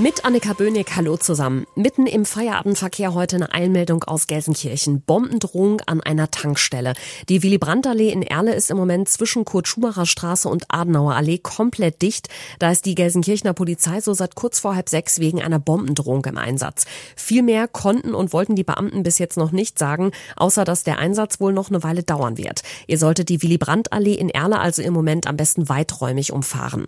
Mit Annika Böhnig, hallo zusammen. Mitten im Feierabendverkehr heute eine Eilmeldung aus Gelsenkirchen. Bombendrohung an einer Tankstelle. Die Willy-Brandt-Allee in Erle ist im Moment zwischen Kurt-Schumacher Straße und Adenauer Allee komplett dicht. Da ist die Gelsenkirchener Polizei so seit kurz vor halb sechs wegen einer Bombendrohung im Einsatz. Viel mehr konnten und wollten die Beamten bis jetzt noch nicht sagen, außer dass der Einsatz wohl noch eine Weile dauern wird. Ihr solltet die Willy-Brandt-Allee in Erle also im Moment am besten weiträumig umfahren.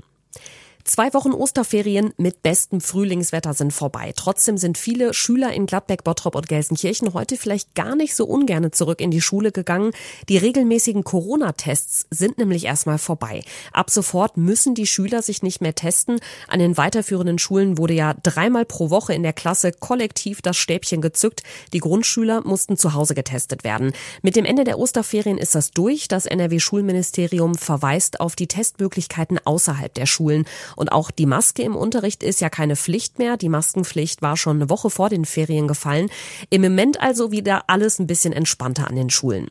Zwei Wochen Osterferien mit bestem Frühlingswetter sind vorbei. Trotzdem sind viele Schüler in Gladbeck, Bottrop und Gelsenkirchen heute vielleicht gar nicht so ungerne zurück in die Schule gegangen. Die regelmäßigen Corona-Tests sind nämlich erstmal vorbei. Ab sofort müssen die Schüler sich nicht mehr testen. An den weiterführenden Schulen wurde ja dreimal pro Woche in der Klasse kollektiv das Stäbchen gezückt. Die Grundschüler mussten zu Hause getestet werden. Mit dem Ende der Osterferien ist das durch. Das NRW-Schulministerium verweist auf die Testmöglichkeiten außerhalb der Schulen. Und auch die Maske im Unterricht ist ja keine Pflicht mehr. Die Maskenpflicht war schon eine Woche vor den Ferien gefallen. Im Moment also wieder alles ein bisschen entspannter an den Schulen.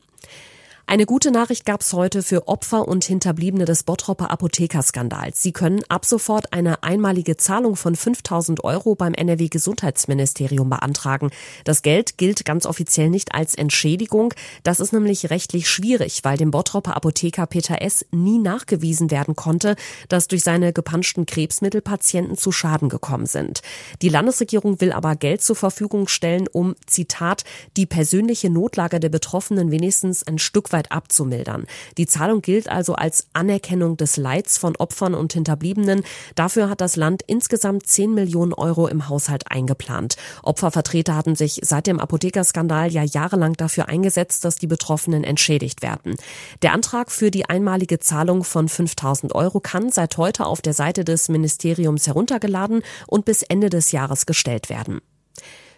Eine gute Nachricht gab es heute für Opfer und Hinterbliebene des Bottropper Apothekerskandals. Sie können ab sofort eine einmalige Zahlung von 5000 Euro beim NRW-Gesundheitsministerium beantragen. Das Geld gilt ganz offiziell nicht als Entschädigung. Das ist nämlich rechtlich schwierig, weil dem Bottropper Apotheker Peter S. nie nachgewiesen werden konnte, dass durch seine gepanschten Krebsmittel Patienten zu Schaden gekommen sind. Die Landesregierung will aber Geld zur Verfügung stellen, um, Zitat, die persönliche Notlage der Betroffenen wenigstens ein Stück weit Arbeit abzumildern. Die Zahlung gilt also als Anerkennung des Leids von Opfern und Hinterbliebenen. Dafür hat das Land insgesamt 10 Millionen Euro im Haushalt eingeplant. Opfervertreter hatten sich seit dem Apothekerskandal ja jahrelang dafür eingesetzt, dass die Betroffenen entschädigt werden. Der Antrag für die einmalige Zahlung von 5000 Euro kann seit heute auf der Seite des Ministeriums heruntergeladen und bis Ende des Jahres gestellt werden.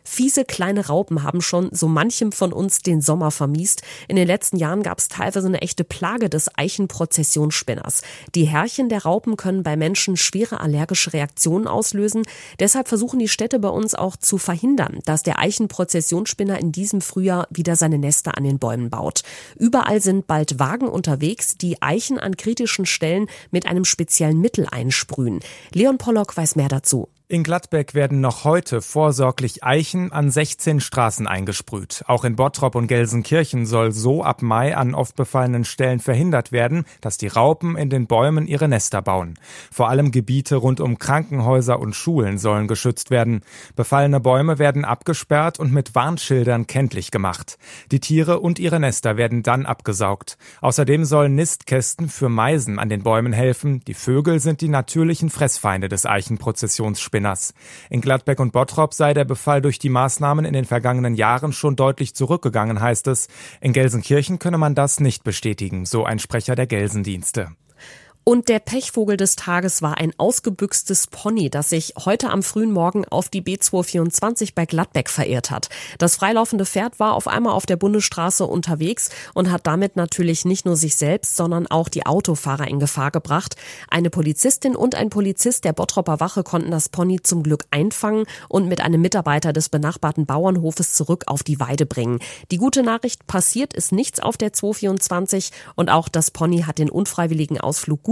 Fiese kleine Raupen haben schon so manchem von uns den Sommer vermiest. In den letzten Jahren gab es teilweise eine echte Plage des Eichenprozessionsspinners. Die Härchen der Raupen können bei Menschen schwere allergische Reaktionen auslösen. Deshalb versuchen die Städte bei uns auch zu verhindern, dass der Eichenprozessionsspinner in diesem Frühjahr wieder seine Nester an den Bäumen baut. Überall sind bald Wagen unterwegs, die Eichen an kritischen Stellen mit einem speziellen Mittel einsprühen. Leon Pollock weiß mehr dazu. In Gladbeck werden noch heute vorsorglich Eichen an 16 Straßen eingesprüht. Auch in Bottrop und Gelsenkirchen soll so ab Mai an oft befallenen Stellen verhindert werden, dass die Raupen in den Bäumen ihre Nester bauen. Vor allem Gebiete rund um Krankenhäuser und Schulen sollen geschützt werden. Befallene Bäume werden abgesperrt und mit Warnschildern kenntlich gemacht. Die Tiere und ihre Nester werden dann abgesaugt. Außerdem sollen Nistkästen für Meisen an den Bäumen helfen. Die Vögel sind die natürlichen Fressfeinde des Eichenprozessionsspinners. Spinners. In Gladbeck und Bottrop sei der Befall durch die Maßnahmen in den vergangenen Jahren schon deutlich zurückgegangen, heißt es. In Gelsenkirchen könne man das nicht bestätigen, so ein Sprecher der Gelsendienste. Und der Pechvogel des Tages war ein ausgebüchstes Pony, das sich heute am frühen Morgen auf die B224 bei Gladbeck verirrt hat. Das freilaufende Pferd war auf einmal auf der Bundesstraße unterwegs und hat damit natürlich nicht nur sich selbst, sondern auch die Autofahrer in Gefahr gebracht. Eine Polizistin und ein Polizist der Bottropper Wache konnten das Pony zum Glück einfangen und mit einem Mitarbeiter des benachbarten Bauernhofes zurück auf die Weide bringen. Die gute Nachricht, passiert ist nichts auf der 224 und auch das Pony hat den unfreiwilligen Ausflug gut